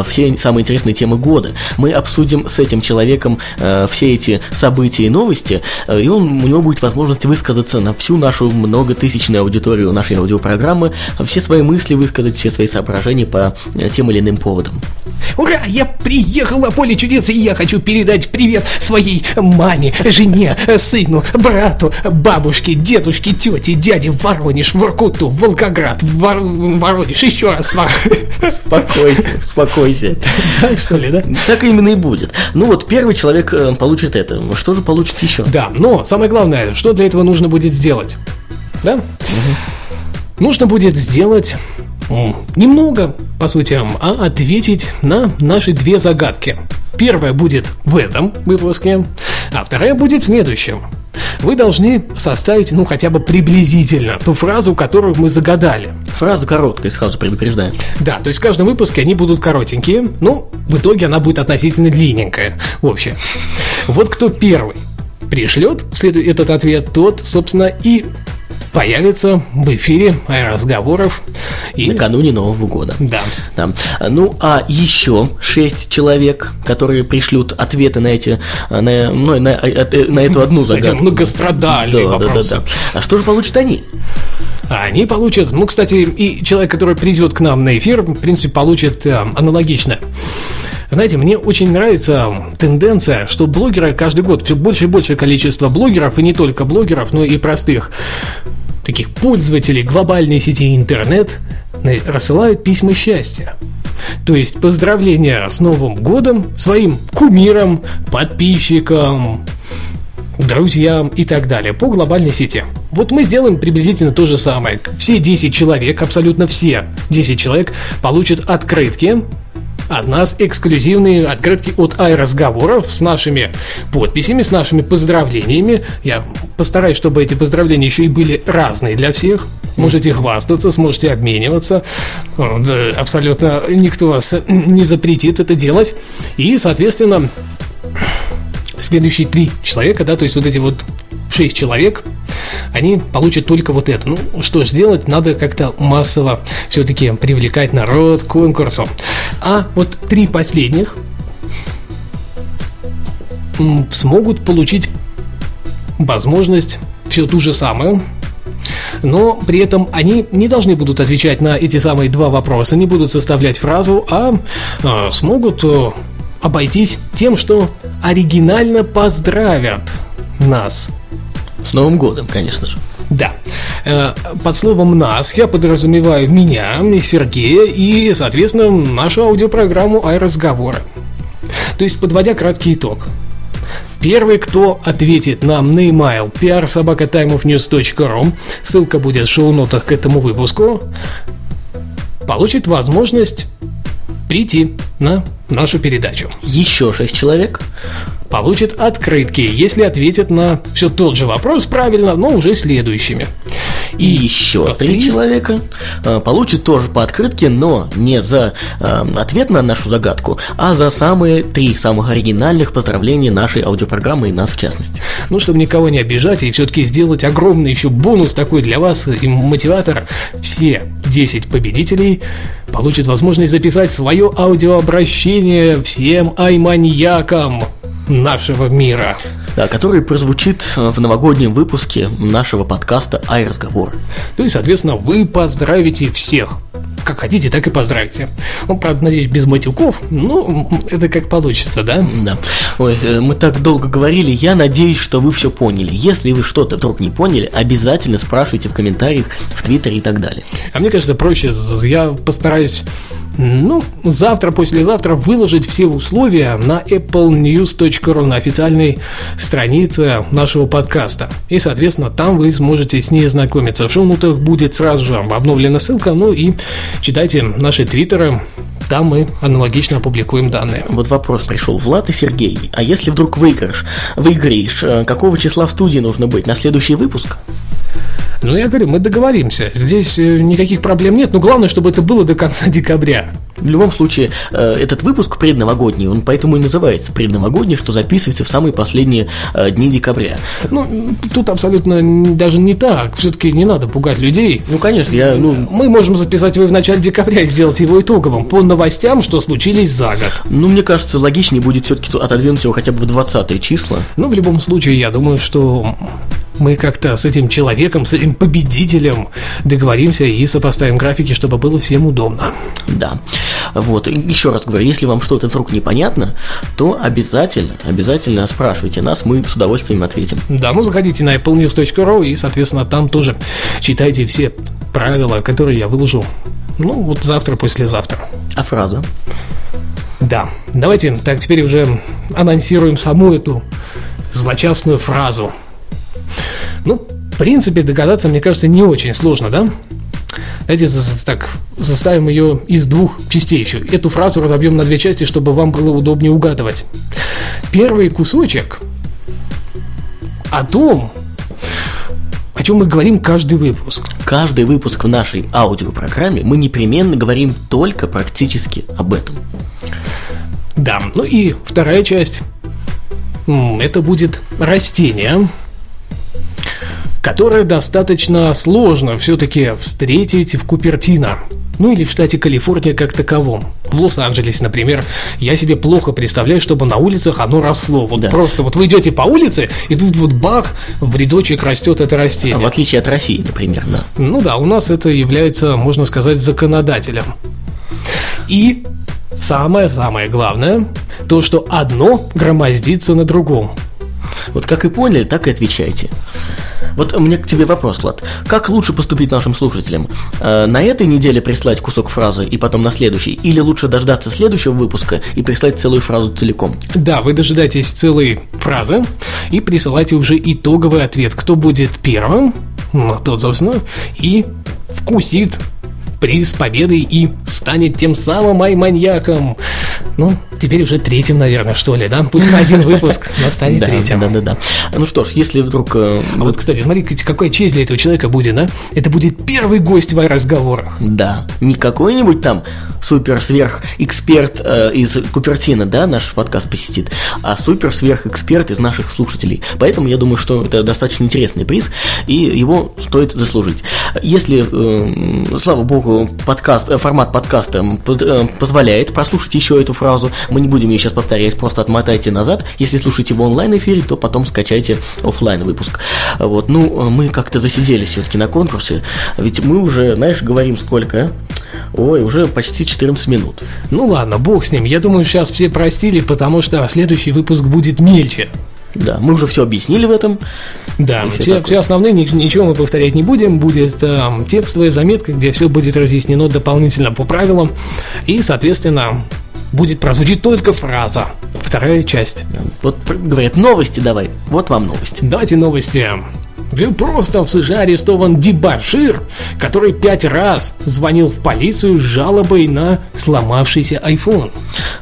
э, все самые интересные темы года. Мы обсудим с этим человеком э, все эти события и новости, э, и он, у него будет возможность высказаться на всю нашу многотысячную аудиторию нашей аудиопрограммы, все свои мысли высказать, все свои соображения по тем или иным поводам. Ура! Я приехал на поле чудес, и я хочу передать привет своей маме, жене, сыну, брату, бабушке, дедушке, тете, дяде в Воронеж, в Воркуту, в Волгоград, в Вор... Воронеж, еще раз в Спокойся, успокойся. Так что ли, да? Так именно и будет. Ну вот первый человек э, получит это. Что же получит еще? Да, но самое главное, что для этого нужно будет сделать? Да? Нужно будет сделать немного, по сути, а ответить на наши две загадки. Первая будет в этом выпуске, а вторая будет в следующем. Вы должны составить, ну, хотя бы приблизительно ту фразу, которую мы загадали. Фраза короткая, сразу предупреждаю. Да, то есть в каждом выпуске они будут коротенькие, ну, в итоге она будет относительно длинненькая, общая. Вот кто первый пришлет следует этот ответ, тот, собственно, и появится в эфире разговоров. И... Накануне Нового года. Да. Да. Ну, а еще шесть человек, которые пришлют ответы на эти, на, ну, на, на, эту одну Эти загадку. многострадальные да, да, да, вопросы. да. А что же получат они? Они получат, ну, кстати, и человек, который придет к нам на эфир, в принципе, получит э, аналогично. Знаете, мне очень нравится тенденция, что блогеры каждый год, все больше и большее количество блогеров, и не только блогеров, но и простых таких пользователей глобальной сети интернет рассылают письма счастья. То есть поздравления с Новым годом своим кумирам, подписчикам, друзьям и так далее по глобальной сети. Вот мы сделаем приблизительно то же самое. Все 10 человек, абсолютно все 10 человек получат открытки от нас эксклюзивные открытки от iRazговоров с нашими подписями, с нашими поздравлениями. Я постараюсь, чтобы эти поздравления еще и были разные для всех. Можете хвастаться, сможете обмениваться. Э, Абсолютно никто вас не запретит это делать. И, соответственно, следующие три человека, да, то есть вот эти вот шесть человек, они получат только вот это. Ну, что ж сделать, надо как-то массово все-таки привлекать народ к конкурсу. А вот три последних смогут получить возможность все ту же самую, но при этом они не должны будут отвечать на эти самые два вопроса, не будут составлять фразу, а, а, смогут э, обойтись тем, что оригинально поздравят нас. С Новым годом, конечно же. Да. Э, Под словом «нас» я подразумеваю меня, Сергея и, соответственно, нашу аудиопрограмму «Айразговоры». То есть, подводя краткий итог. Первый, кто ответит нам на email prsobakatimeofnews.ru, ссылка будет в шоу-нотах к этому выпуску, получит возможность прийти на нашу передачу. Еще шесть человек. Получит открытки, если ответит на все тот же вопрос правильно, но уже следующими. И еще три три. человека э, получат тоже по открытке, но не за э, ответ на нашу загадку, а за самые три самых оригинальных поздравления нашей аудиопрограммы и нас в частности. Ну, чтобы никого не обижать и все-таки сделать огромный еще бонус такой для вас и мотиватор, все 10 победителей получат возможность записать свое аудиообращение всем айманьякам нашего мира. Да, который прозвучит э, в новогоднем выпуске нашего подкаста «Ай-разговор». Ну и, соответственно, вы поздравите всех. Как хотите, так и поздравите. Ну, правда, надеюсь, без матюков. Ну, это как получится, да? Да. Ой, э, мы так долго говорили, я надеюсь, что вы все поняли. Если вы что-то вдруг не поняли, обязательно спрашивайте в комментариях, в Твиттере и так далее. А мне кажется, проще, я постараюсь, ну, завтра, послезавтра выложить все условия на applenews.ru, на официальной странице нашего подкаста. И, соответственно, там вы сможете с ней ознакомиться. В шоу-нотах будет сразу же обновлена ссылка, ну и читайте наши твиттеры, там мы аналогично опубликуем данные. Вот вопрос пришел. Влад и Сергей, а если вдруг выиграешь, выиграешь, э, какого числа в студии нужно быть? На следующий выпуск? Ну, я говорю, мы договоримся. Здесь э, никаких проблем нет, но главное, чтобы это было до конца декабря. В любом случае, э, этот выпуск предновогодний, он поэтому и называется предновогодний, что записывается в самые последние э, дни декабря. Ну, тут абсолютно даже не так. Все-таки не надо пугать людей. Ну, конечно, я, ну, Мы можем записать его в начале декабря и сделать его итоговым по новостям, что случились за год. ну, мне кажется, логичнее будет все-таки отодвинуть его хотя бы в 20 числа. Но в любом случае, я думаю, что мы как-то с этим человеком, с этим победителем договоримся и сопоставим графики, чтобы было всем удобно. Да. Вот, и еще раз говорю, если вам что-то вдруг непонятно, то обязательно, обязательно спрашивайте нас, мы с удовольствием ответим. Да, ну заходите на applenews.ru и, соответственно, там тоже читайте все правила, которые я выложу. Ну, вот завтра, послезавтра. А фраза? Да, давайте так теперь уже анонсируем саму эту злочастную фразу. Ну, в принципе, догадаться, мне кажется, не очень сложно, да? Давайте так заставим ее из двух частей еще. Эту фразу разобьем на две части, чтобы вам было удобнее угадывать. Первый кусочек о том, о чем мы говорим каждый выпуск. Каждый выпуск в нашей аудиопрограмме мы непременно говорим только практически об этом. Да, ну и вторая часть. Это будет растение, которое достаточно сложно все-таки встретить в Купертино. Ну или в штате Калифорния как таковом. В Лос-Анджелесе, например, я себе плохо представляю, чтобы на улицах оно росло. Вот Да. просто вот вы идете по улице, и тут вот бах, в рядочек растет это растение. В отличие от России, например, да. Ну да, у нас это является, можно сказать, законодателем. И самое-самое главное, то, что одно громоздится на другом. Вот как и поняли, так и отвечайте. Вот у меня к тебе вопрос, Влад. Как лучше поступить нашим слушателям? Э, на этой неделе прислать кусок фразы и потом на следующий? Или лучше дождаться следующего выпуска и прислать целую фразу целиком? Да, вы дожидаетесь целой фразы и присылайте уже итоговый ответ. Кто будет первым, ну, тот, собственно, и вкусит приз победы и станет тем самым ай-маньяком. Ну, теперь уже третьим, наверное, что ли, да? Пусть на один выпуск, но станет третьим. да, да, да. Ну что ж, если вдруг... э, А вот, кстати, смотри, какая честь для этого человека будет, да? Это будет первый гость в разговорах. Да, не какой-нибудь там супер-сверх-эксперт э, из Купертина, да, наш подкаст посетит, а супер-сверх-эксперт из наших слушателей. Поэтому я думаю, что это достаточно интересный приз, и его стоит заслужить. Если, э, слава богу, подкаст, э, формат подкаста э, позволяет прослушать еще эту фразу, мы не будем ее сейчас повторять, просто отмотайте назад. Если слушаете в онлайн-эфире, то потом скачайте офлайн выпуск. Вот, ну, мы как-то засиделись все-таки на конкурсе, ведь мы уже, знаешь, говорим сколько, а? Ой, уже почти 14 минут. Ну ладно, бог с ним. Я думаю, сейчас все простили, потому что следующий выпуск будет мельче. Да, мы уже все объяснили в этом. Да, все, такое. все основные, ни- ничего мы повторять не будем. Будет э, текстовая заметка, где все будет разъяснено дополнительно по правилам. И, соответственно, будет прозвучить только фраза. Вторая часть. Вот говорят, новости давай. Вот вам новости. Давайте новости. Вы Просто в США арестован дебашир, который пять раз звонил в полицию с жалобой на сломавшийся iPhone.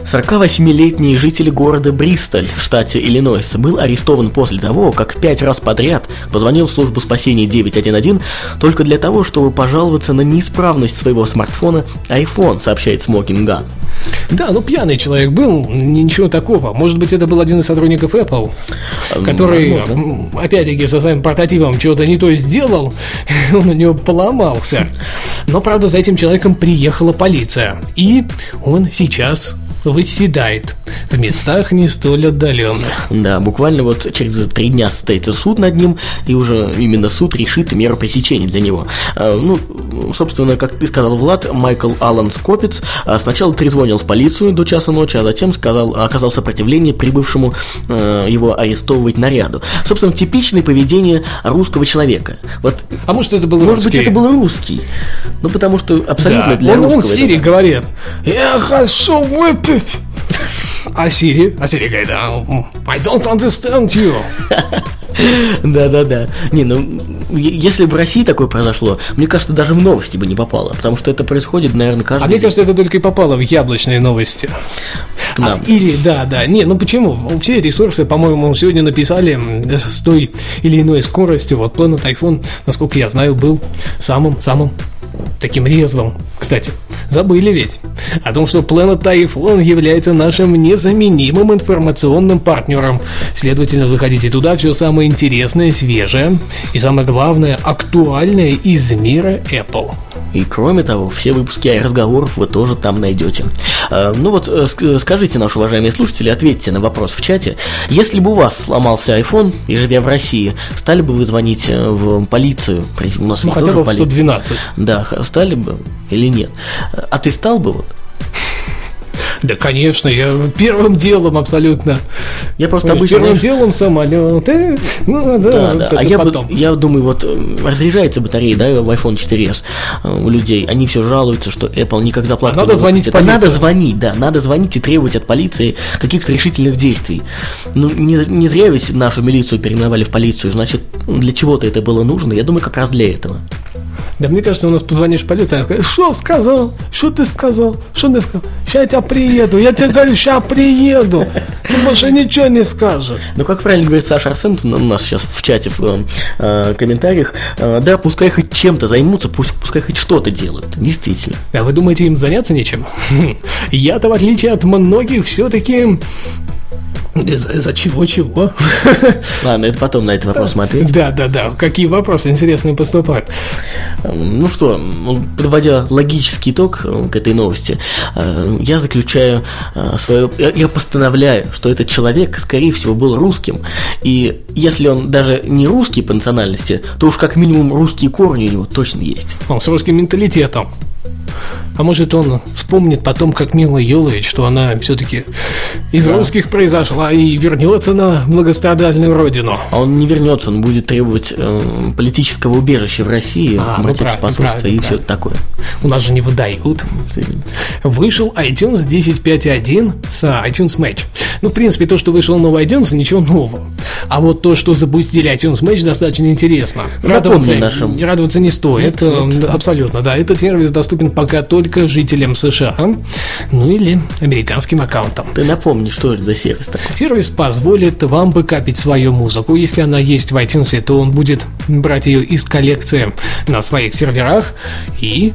48-летний житель города Бристоль в штате Иллинойс был арестован после того, как пять раз подряд позвонил в службу спасения 911 только для того, чтобы пожаловаться на неисправность своего смартфона iPhone, сообщает Smoking Gun. Да, ну пьяный человек был, ничего такого. Может быть, это был один из сотрудников Apple, который, возможно. опять-таки, со своим портативом что-то не то сделал, он у него поломался. Но, правда, за этим человеком приехала полиция, и он сейчас выседает в местах не столь отдаленных. Да, буквально вот через три дня состоится суд над ним, и уже именно суд решит меру пресечения для него. Э, Ну, собственно, как ты сказал, Влад, Майкл Аллан Скопец э, сначала трезвонил в полицию до часа ночи, а затем сказал, оказал сопротивление прибывшему э, его арестовывать наряду. Собственно, типичное поведение русского человека. Вот, А может, это был может быть, русский? это был русский. Ну, потому что абсолютно Да, для он, он русского... это Сири да. говорит, я хочу выпить. А Сири? А Сири говорит, «А, I don't understand you. Да-да-да. Не, ну, если бы в России такое произошло, мне кажется, даже в новости бы не попало, потому что это происходит, наверное, каждый А мне день кажется, это только и попало в яблочные новости. нам. А, или, да, да. Не, ну почему? Все ресурсы, по-моему, сегодня написали м, с той или иной скоростью. Вот Planet iPhone, насколько я знаю, был самым-самым таким резвым, кстати. Забыли ведь о том, что Planet iPhone является нашим незаменимым информационным партнером. Следовательно, заходите туда, все самое интересное, свежее и самое главное, актуальное из мира Apple. И кроме того, все выпуски разговоров вы тоже там найдете. А, ну вот, э, скажите, наши уважаемые слушатели, ответьте на вопрос в чате. Если бы у вас сломался iPhone, и живя в России, стали бы вы звонить э, в полицию? У нас ну, хотя бы в 112. Да, стали бы или нет? А ты стал бы вот? Да, конечно, я первым делом абсолютно. Я просто обычно... Первым делом самолеты, ну да, да, да. а я, потом. я думаю, вот э, разряжается батарея, да, в iPhone 4s э, у людей, они все жалуются, что Apple никак заплатит. Надо звонить это Надо звонить, да, надо звонить и требовать от полиции каких-то решительных действий. Ну, не, не зря ведь нашу милицию переименовали в полицию, значит, для чего-то это было нужно, я думаю, как раз для этого. Да мне кажется, у нас позвонишь в полицию, они скажут, что сказал, что ты сказал, что ты сказал, сейчас я тебя приеду, я тебе говорю, сейчас приеду, ты больше ничего не скажешь. Ну, как правильно говорит Саша Арсентов у нас сейчас в чате, в э, комментариях, э, да, пускай хоть чем-то займутся, пусть, пускай хоть что-то делают, действительно. А вы думаете, им заняться нечем? Я-то, в отличие от многих, все-таки за, за чего-чего? Ладно, это потом на этот вопрос смотреть. Да, да, да. Какие вопросы интересные поступают? Ну что, подводя логический итог э, к этой новости, э, я заключаю э, свое... Я постановляю, что этот человек, скорее всего, был русским. И если он даже не русский по национальности, то уж как минимум русские корни у него точно есть. Он с русским менталитетом. А может он вспомнит потом, как Мила Йолович, что она все-таки из да. русских произошла и вернется на многострадальную родину. А он не вернется, он будет требовать э, политического убежища в России, а, ну, посольства и все такое. У нас же не выдают. Вышел iTunes 10.5.1 с iTunes Match. Ну, в принципе, то, что вышел новый iTunes, ничего нового. А вот то, что запустили iTunes Match, достаточно интересно. Радоваться, нашим... радоваться не стоит. Нет, нет. Абсолютно, да. Этот сервис доступен пока только жителям США, ну или американским аккаунтам. Ты напомни, что это за сервис такой? Сервис позволит вам бэкапить свою музыку. Если она есть в iTunes, то он будет брать ее из коллекции на своих серверах и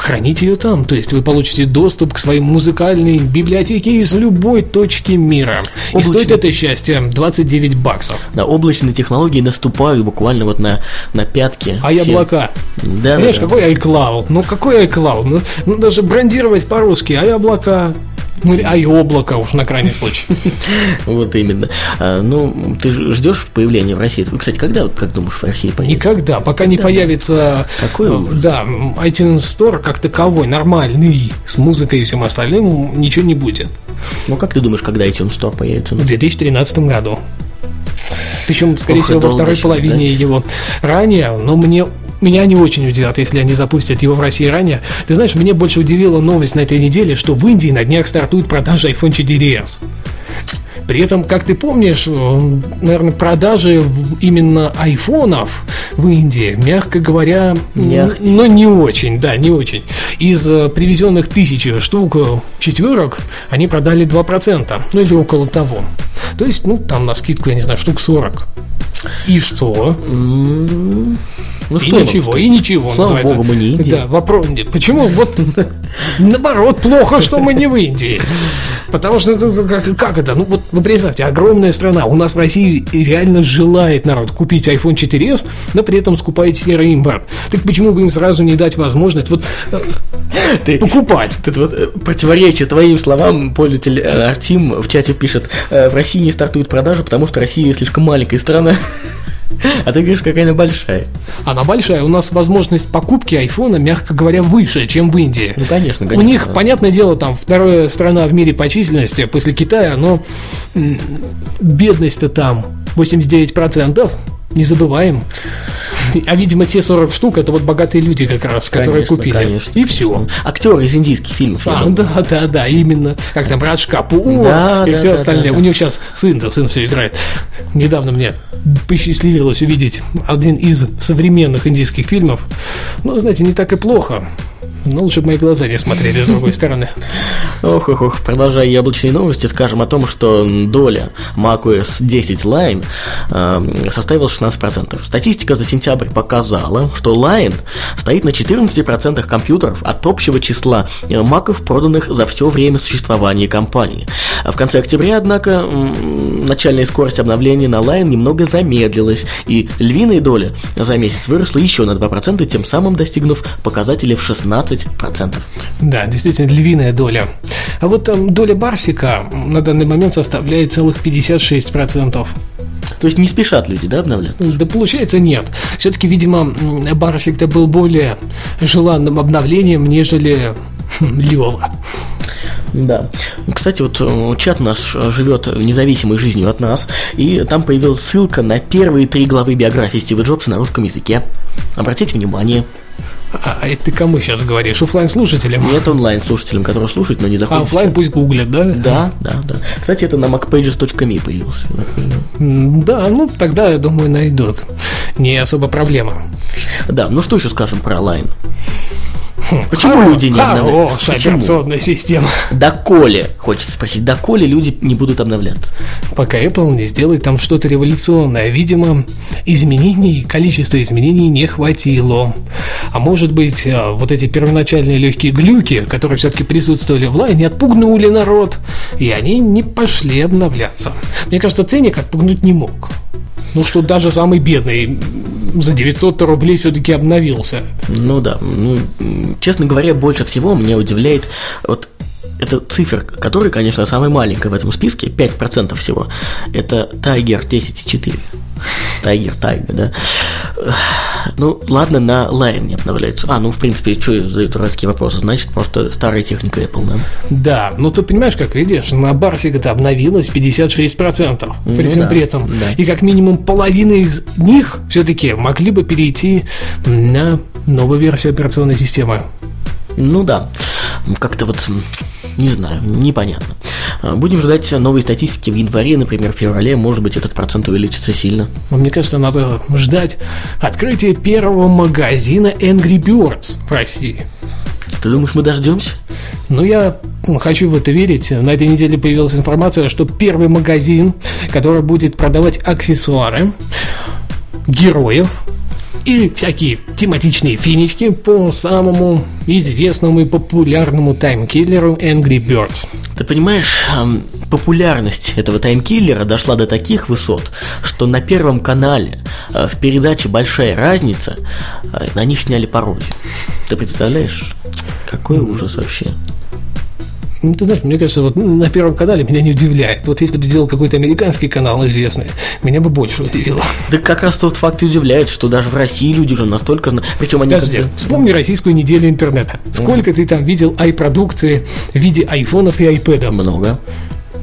хранить ее там. То есть вы получите доступ к своей музыкальной библиотеке из любой точки мира. Облачный... И стоит это счастье 29 баксов. Да, облачные технологии наступают буквально вот на, на пятки. А все. облака? Да, Понимаешь, да, да. какой iCloud? Ну какой iCloud? Ну, ну даже брендировать по-русски, а облака? Ну, а и облако уж на крайний случай. Вот именно. А, ну, ты ждешь появления в России? Кстати, когда, как думаешь, в России появится? Никогда. Пока не появится... Какой э, Да, iTunes Store как таковой, нормальный, с музыкой и всем остальным, ничего не будет. Ну, как ты думаешь, когда iTunes Store появится? В 2013 году. Причем, скорее Ох, всего, во второй половине ждать. его ранее, но мне меня не очень удивят, если они запустят его в России ранее. Ты знаешь, мне больше удивила новость на этой неделе, что в Индии на днях стартует продажа iPhone 4s. При этом, как ты помнишь, наверное, продажи именно айфонов в Индии, мягко говоря, но ну, не очень, да, не очень. Из э, привезенных тысячи штук э, четверок они продали 2%, ну или около того. То есть, ну, там на скидку, я не знаю, штук 40. И что? Ну, и что ничего, и ничего. Слава называется. богу, мы не Индия. Да, вопрос. Почему? Вот наоборот, плохо, что мы не в Индии. Потому что ну, как, как это? Ну вот вы представьте, огромная страна. У нас в России реально желает народ купить iPhone 4s, но при этом скупает серый импорт. Так почему бы им сразу не дать возможность вот э, ты, покупать? Тут вот э, противоречие твоим словам, пользователь э, Артим в чате пишет, в России не стартует продажи, потому что Россия слишком маленькая страна. А ты говоришь, какая она большая. Она большая. У нас возможность покупки айфона, мягко говоря, выше, чем в Индии. Ну, конечно, конечно. У них, понятное дело, там вторая страна в мире по численности после Китая, но бедность-то там 89%. Не забываем. А, видимо, те 40 штук это вот богатые люди как раз, которые конечно, купили. Конечно. И все. Актеры из индийских фильмов. А, да, да, да, именно. Как там Радж Капур да, и да, все да, остальные. Да, да. У него сейчас сын, да, сын все играет. Недавно мне посчастливилось увидеть один из современных индийских фильмов. Ну, знаете, не так и плохо. Ну, лучше бы мои глаза не смотрели с другой стороны. Ох, ох, ох, продолжая яблочные новости, скажем о том, что доля macOS 10 Line э, составила 16%. Статистика за сентябрь показала, что Line стоит на 14% компьютеров от общего числа э, маков, проданных за все время существования компании. В конце октября, однако, начальная скорость обновления на Line немного замедлилась, и львиная доля за месяц выросла еще на 2%, тем самым достигнув показателя в 16%. Да, действительно, львиная доля. А вот там доля Барсика на данный момент составляет целых 56%. То есть не спешат люди, да, обновляться? Да получается нет. Все-таки, видимо, Барсик-то был более желанным обновлением, нежели Лева. Да. Кстати, вот э, чат наш живет независимой жизнью от нас, и там появилась ссылка на первые три главы биографии Стива Джобса на русском языке. Обратите внимание. А, а это ты кому сейчас говоришь? Оффлайн слушателям? Нет, онлайн слушателям, которые слушают, но не заходят. А офлайн пусть гуглят, да? Да, да, да. Кстати, это на macpages.me появился. Да, ну тогда, я думаю, найдут. Не особо проблема. Да, ну что еще скажем про Lion? Почему Хоро, люди не обновляются? Почему? операционная система. Доколе, хочется спросить, доколе люди не будут обновляться? Пока Apple не сделает там что-то революционное. Видимо, изменений, количество изменений не хватило. А может быть, а, вот эти первоначальные легкие глюки, которые все-таки присутствовали в лайне, отпугнули народ, и они не пошли обновляться. Мне кажется, ценник отпугнуть не мог. Ну, что даже самый бедный за 900 рублей все-таки обновился. Ну да. Ну, честно говоря, больше всего меня удивляет вот эта цифра, которая, конечно, самая маленькая в этом списке, 5% всего, это Tiger 10.4. Tiger, Tiger, да. Ну, ладно, на Lion не обновляется. А, ну, в принципе, что за дурацкие вопросы? Значит, просто старая техника Apple, да? Да, ну ты понимаешь, как видишь, на Барсик это обновилось 56% ну, при всем да, при этом. Да. И как минимум половина из них все-таки могли бы перейти на новую версию операционной системы. Ну да, как-то вот, не знаю, непонятно. А, будем ждать новой статистики в январе, например, в феврале, может быть, этот процент увеличится сильно. Мне кажется, надо ждать открытия первого магазина Angry Birds в России. Ты думаешь, мы дождемся? Ну, я хочу в это верить. На этой неделе появилась информация, что первый магазин, который будет продавать аксессуары, героев, и всякие тематичные финички по самому известному и популярному таймкиллеру Angry Birds. Ты понимаешь, популярность этого таймкиллера дошла до таких высот, что на Первом канале э, в передаче «Большая разница» э, на них сняли пародию. Ты представляешь? Какой ужас вообще. Ну, ты знаешь, мне кажется, вот на Первом канале меня не удивляет. Вот если бы сделал какой-то американский канал известный, меня бы больше удивило. Да как раз тот факт удивляет, что даже в России люди уже настолько... Причем они... Подожди, вспомни российскую неделю интернета. Сколько mm. ты там видел ай-продукции в виде айфонов и айпэдов? Много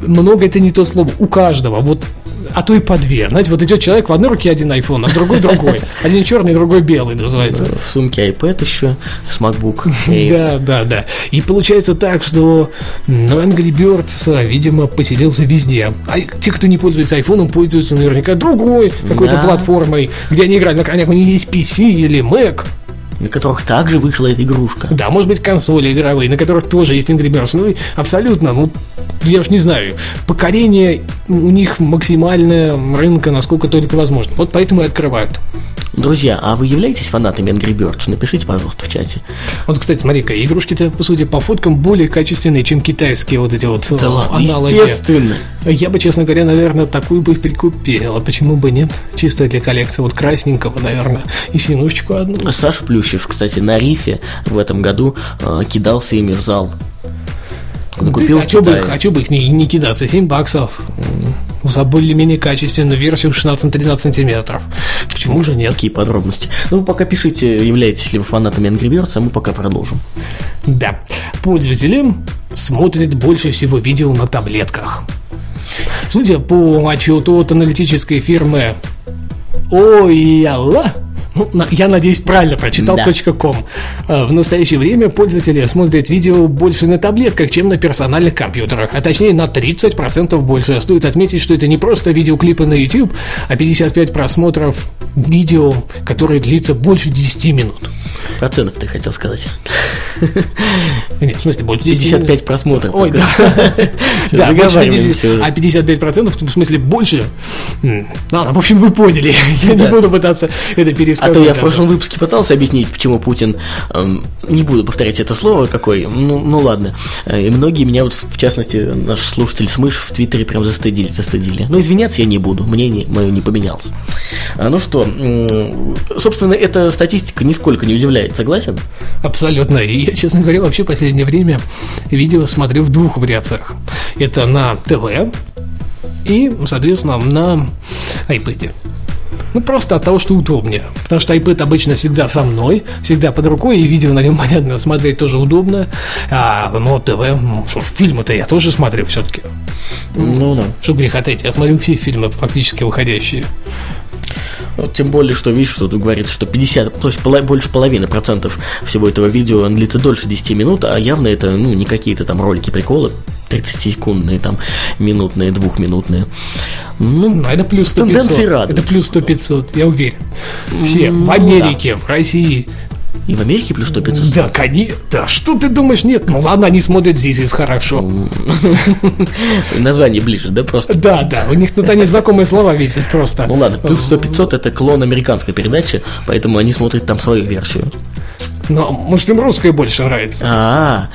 много это не то слово. У каждого. Вот а то и по две. Знаете, вот идет человек, в одной руке один iPhone, а в другой другой. Один черный, другой белый называется. В сумке iPad еще, с MacBook. Да, да, да. И получается так, что ну, Angry Birds, видимо, поселился везде. А те, кто не пользуется iPhone, пользуются наверняка другой какой-то платформой, где они играют на конях, у них есть PC или Mac на которых также вышла эта игрушка. Да, может быть, консоли игровые, на которых тоже есть Angry Birds. Ну, абсолютно, ну, я уж не знаю, покорение у них максимальное рынка, насколько только возможно. Вот поэтому и открывают. Друзья, а вы являетесь фанатами Angry Birds? Напишите, пожалуйста, в чате. Вот, кстати, смотри-ка, игрушки-то, по сути, по фоткам более качественные, чем китайские вот эти вот да ладно, аналоги. Естественно. Я бы, честно говоря, наверное, такую бы прикупил. А почему бы нет? Чисто для коллекции вот красненького, наверное, и синушечку одну. Саша Плющев, кстати, на рифе в этом году э, кидался ими в зал. Он купил а что бы, их, а бы их не, не кидаться? 7 баксов. За более-менее качественную версию 16-13 сантиметров. Почему же нет? Какие подробности? Ну, пока пишите, являетесь ли вы фанатами Angry Birds, а мы пока продолжим. Да. Пользователи смотрят больше всего видео на таблетках. Судя по отчету от аналитической фирмы Ой, Алла, ну, я надеюсь, правильно прочитал Да. .com. Э, В настоящее время пользователи смотрят видео больше на таблетках, чем на персональных компьютерах, а точнее на 30% больше. Стоит отметить, что это не просто видеоклипы на YouTube, а 55 просмотров видео, которое длится больше 10 минут. Процентов ты хотел сказать. Нет, в смысле, больше 10 минут. 55 просмотров. Ой, да. Да, больше заговариваемся 50, уже. а 55% в смысле больше. Ладно, в общем, вы поняли. Я не буду пытаться это А пересказать. то я в прошлом выпуске пытался объяснить, почему Путин, эм, не буду повторять это слово какой, ну, ну ладно. Э, И многие меня, вот, в частности, наш слушатель Смыш в Твиттере прям застыдили, застыдили. Но извиняться я не буду, мнение мое не поменялось. А, ну что, собственно, эта статистика нисколько не удивляет, согласен? Абсолютно. И я, честно говоря, вообще в последнее время видео смотрю в двух вариациях. Это на ТВ и, соответственно, на iPad. Ну, просто от того, что удобнее. Потому что iPad обычно всегда со мной, всегда под рукой, и видео на нем, понятно, смотреть тоже удобно. А, ну, ТВ, ну, что ж, фильмы-то я тоже смотрю все-таки. Ну да. Что греха таить, я смотрю все фильмы фактически выходящие. Вот тем более, что видишь, что тут говорится, что 50, то есть пола- больше половины процентов всего этого видео он длится дольше 10 минут, а явно это ну, не какие-то там ролики приколы, 30-секундные, там, минутные, двухминутные. Ну, Ну, это плюс 100 Тенденции 500. радуют. Это плюс 100 500, я уверен. Все, Ну, в Америке, в России, и в Америке плюс 100 500. Да, конечно. Да, что ты думаешь? Нет, ну ладно, они смотрят из хорошо. Название ближе, да, просто? Да, да, у них тут они знакомые слова видят просто. Ну ладно, плюс 100 500 это клон американской передачи, поэтому они смотрят там свою версию. Но, может, им русская больше нравится. А,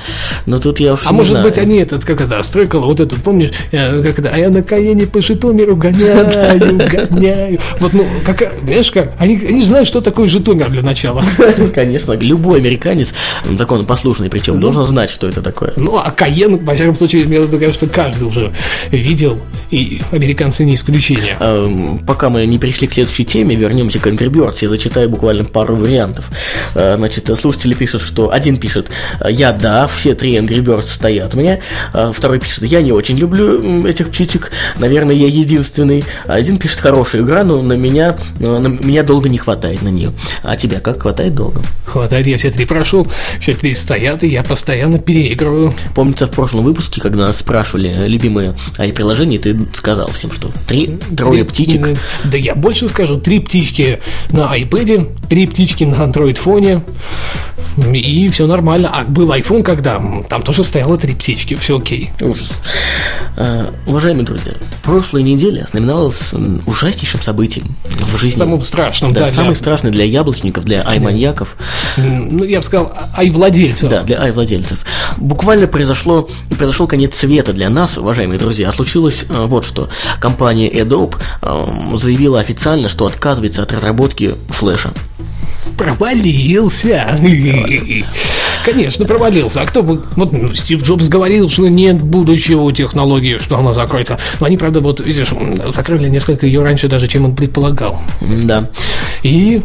ну тут я уж А может знаю. быть, они этот, как это, стрекало, вот этот, помнишь, э, как это, а я на Каене по Житомиру гоняю, гоняю. Вот, ну, как, знаешь как, они, они знают, что такое Житомир для начала. Конечно, любой американец, м, законопослушный причем, должен знать, что это такое. Ну, а Каен, во всяком случае, я имею в виду, конечно, каждый уже видел, и американцы не исключение. Эм, Пока мы не перешли к следующей теме, вернемся к Angry Birds. Я зачитаю буквально пару вариантов. Э, Значит, слушатели пишут, что один пишет, я да, все три Angry Birds стоят меня. Э, Второй пишет, я не очень люблю этих птичек, наверное, я единственный. А Один пишет, хорошая игра, но на меня, э, на меня долго не хватает на нее. А тебя как хватает долго? Хватает, я все три прошел, все три стоят, и я постоянно переигрываю. Помнится, в прошлом выпуске, когда нас спрашивали любимые приложения, ты сказал всем, что три, трое Три- птичек. Да я больше скажу, три птички на iPad, три птички на Android фоне, и все нормально. А был iPhone когда? Там тоже стояло три птички, все окей. Ужас. А, уважаемые друзья, прошлая неделя знаменовалась м, ужаснейшим событием в жизни. Самым страшным, да, да, самый для- страшный для яблочников, для ай-маньяков, Ну, я бы сказал, ай-владельцев. да, для ай-владельцев. Буквально произошло, произошел конец света для нас, уважаемые друзья. А случилось а, вот что. Компания Adobe ам, заявила официально, что отказывается от разработки флеша. Провалился. Конечно, провалился. А кто бы... Вот ну, Стив Джобс говорил, что нет будущего у технологии, что она закроется. Но они, правда, вот, видишь, закрыли несколько ее раньше даже, чем он предполагал. Да. И...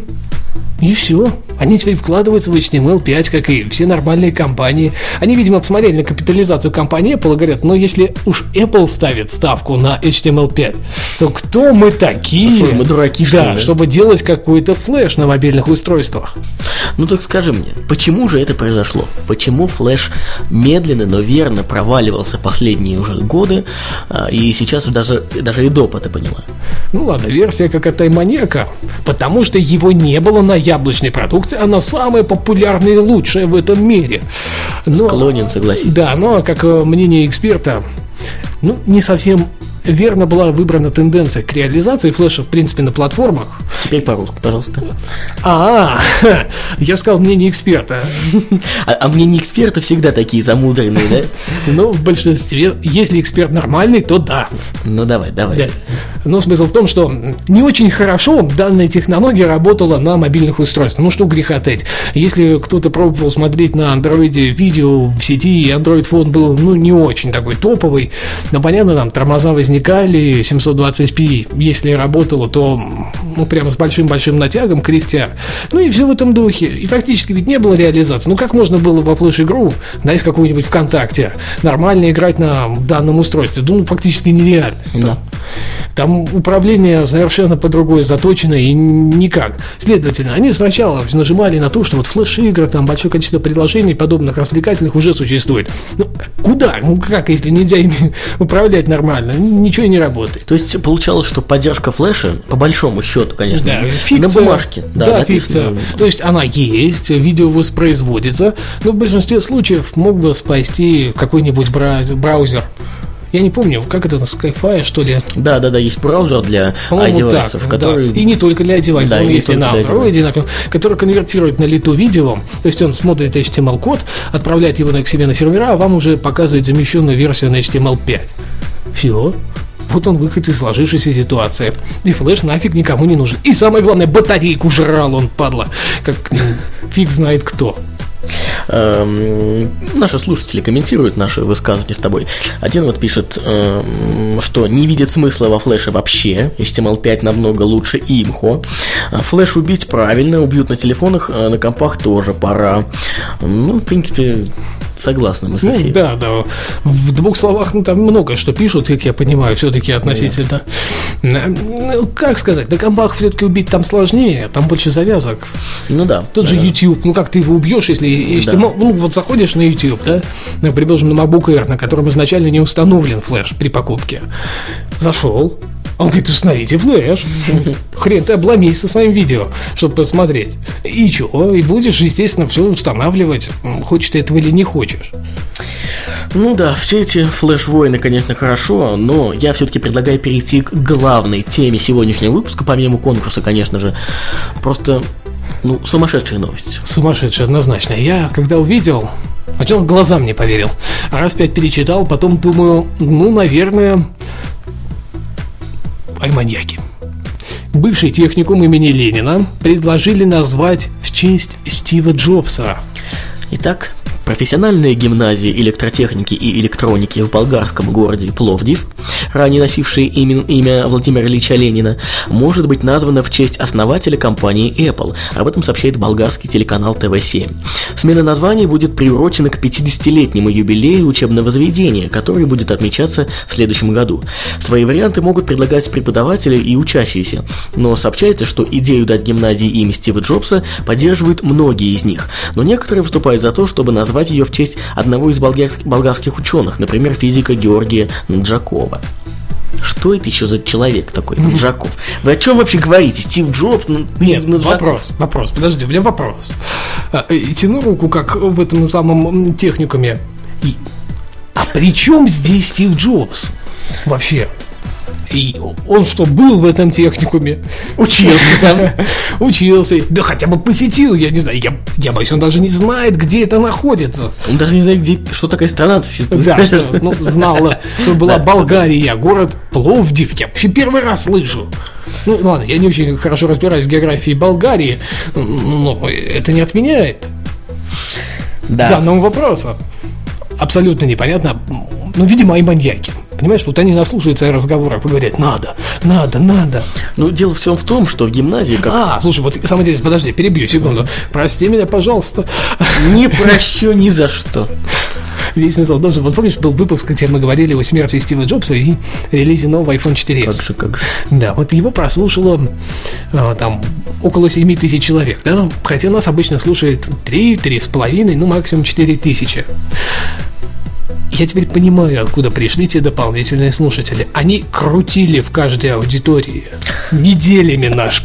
И все. Они теперь вкладываются в HTML5, как и все нормальные компании. Они, видимо, посмотрели на капитализацию компании Apple и говорят, ну если уж Apple ставит ставку на HTML5, то кто мы такие? Ну что ж, мы дураки, что да, ли? чтобы делать какой-то флеш на мобильных устройствах. Ну так скажи мне, почему же это произошло? Почему флеш медленно, но верно проваливался последние уже годы, а, и сейчас даже, даже и доп это поняла? Ну ладно, версия как от Тайманьяка, потому что его не было на яблочной продукции, она самая популярная и лучшая в этом мире. Но, Склонен согласиться. Да, но, как э, мнение эксперта, ну, не совсем верно была выбрана тенденция к реализации флеша, в принципе, на платформах. Теперь по-русски, пожалуйста. А, я сказал мнение эксперта. А, а мнения эксперта всегда такие замудренные, да? Но в большинстве, если эксперт нормальный, то да. Ну давай, давай. Да. Но смысл в том, что не очень хорошо данная технология работала на мобильных устройствах. Ну что греха таить. Если кто-то пробовал смотреть на андроиде видео в сети, и Android фон был ну, не очень такой топовый, но понятно, там тормоза возникали, 720p, если работало, то ну, прямо с большим-большим натягом, кряхтя. Ну и все в этом духе. И фактически ведь не было реализации. Ну как можно было во флеш-игру, да, из какой-нибудь ВКонтакте, нормально играть на данном устройстве? Ну, фактически нереально. Да. Там управление совершенно по другой заточено и никак. Следовательно, они сначала нажимали на то, что вот флеш-игры, там большое количество предложений подобных развлекательных уже существует. Ну, куда? Ну, как, если нельзя ими управлять нормально? Ничего и не работает. То есть получалось, что поддержка флеша, по большому счету, конечно, Да, на фикция. бумажке. Да, написано. фикция. То есть она есть, видео воспроизводится, но в большинстве случаев мог бы спасти какой-нибудь браузер. Я не помню, как это на Skyfi, что ли? Да, да, да, есть браузер для iDevice, который... да. И не только для iDevice, Да, он есть и на Android, например, который конвертирует на лету видео, то есть он смотрит HTML-код, отправляет его на- к себе на сервера, а вам уже показывает замещенную версию на HTML5. Все. Вот он выход из сложившейся ситуации. И флеш нафиг никому не нужен. И самое главное, батарейку жрал он, падла. Как м, фиг знает кто. Эм, наши слушатели комментируют наши высказывания с тобой. Один вот пишет, эм, что не видит смысла во флеше вообще. HTML5 намного лучше имхо. Флеш убить правильно, убьют на телефонах, а на компах тоже пора. Ну, в принципе, согласны мы со Ну, всеми. да, да. В двух словах ну, там многое что пишут, как я понимаю, все-таки относительно. Ну, как сказать, на компах все-таки убить там сложнее, там больше завязок. Ну да. Тот же да. YouTube, ну как ты его убьешь, если, если Да. мо- ну, вот заходишь на YouTube, да, ну, на MacBook Air, на котором изначально не установлен флеш при покупке. Зашел, он говорит, установите флеш. Хрен ты обломись со своим видео, чтобы посмотреть. И чего? И будешь, естественно, все устанавливать, хочешь ты этого или не хочешь. Ну да, все эти флеш-войны, конечно, хорошо, но я все-таки предлагаю перейти к главной теме сегодняшнего выпуска, помимо конкурса, конечно же. Просто, ну, сумасшедшая новость. Сумасшедший, однозначно. Я, когда увидел, сначала глазам не поверил. А раз пять перечитал, потом думаю, ну, наверное, ай, маньяки. Бывший техникум имени Ленина предложили назвать в честь Стива Джобса. Итак, профессиональная гимназия электротехники и электроники в болгарском городе Пловдив, ранее носившая имя, имя Владимира Ильича Ленина, может быть названа в честь основателя компании Apple. Об этом сообщает болгарский телеканал ТВ-7. Смена названия будет приурочена к 50-летнему юбилею учебного заведения, который будет отмечаться в следующем году. Свои варианты могут предлагать преподаватели и учащиеся, но сообщается, что идею дать гимназии имя Стива Джобса поддерживают многие из них, но некоторые выступают за то, чтобы назвать ее в честь одного из болгарских, болгарских ученых, например, физика Георгия Наджакова. Что это еще за человек такой, Наджаков? Вы о чем вообще говорите? Стив Джобс? Нет, Наджаков? вопрос, вопрос, подожди, у меня вопрос. А, э, Тяну руку, как в этом самом техникуме. И- А при чем здесь Стив Джобс? Вообще. И он что, был в этом техникуме? Учился там. Учился. Да хотя бы посетил, я не знаю. Я, я боюсь, он даже не знает, где это находится. Он даже не знает, где, что такая страна существует. Да, что, ну, знала, что была. Болгария, город Пловдив. Я вообще первый раз слышу. Ну, ладно, я не очень хорошо разбираюсь в географии Болгарии, но это не отменяет Да. данного вопроса. Абсолютно непонятно. Ну, видимо, и маньяки. Понимаешь, вот они наслушаются разговоров и говорят, надо, надо, надо. Ну, дело всем в том, что в гимназии, как А, слушай, вот самое интересное, подожди, перебью секунду. Прости меня, пожалуйста. не прощу ни за что. Весь смысл должен. Вот помнишь, был выпуск, где мы говорили о смерти Стива Джобса и релизе нового iPhone 4s. Как же, как же. Да, вот его прослушало а, там около 7 тысяч человек, да? Хотя нас обычно слушает 3, 3,5, ну максимум 4 тысячи. Я теперь понимаю, откуда пришли те дополнительные слушатели. Они крутили в каждой аудитории неделями наш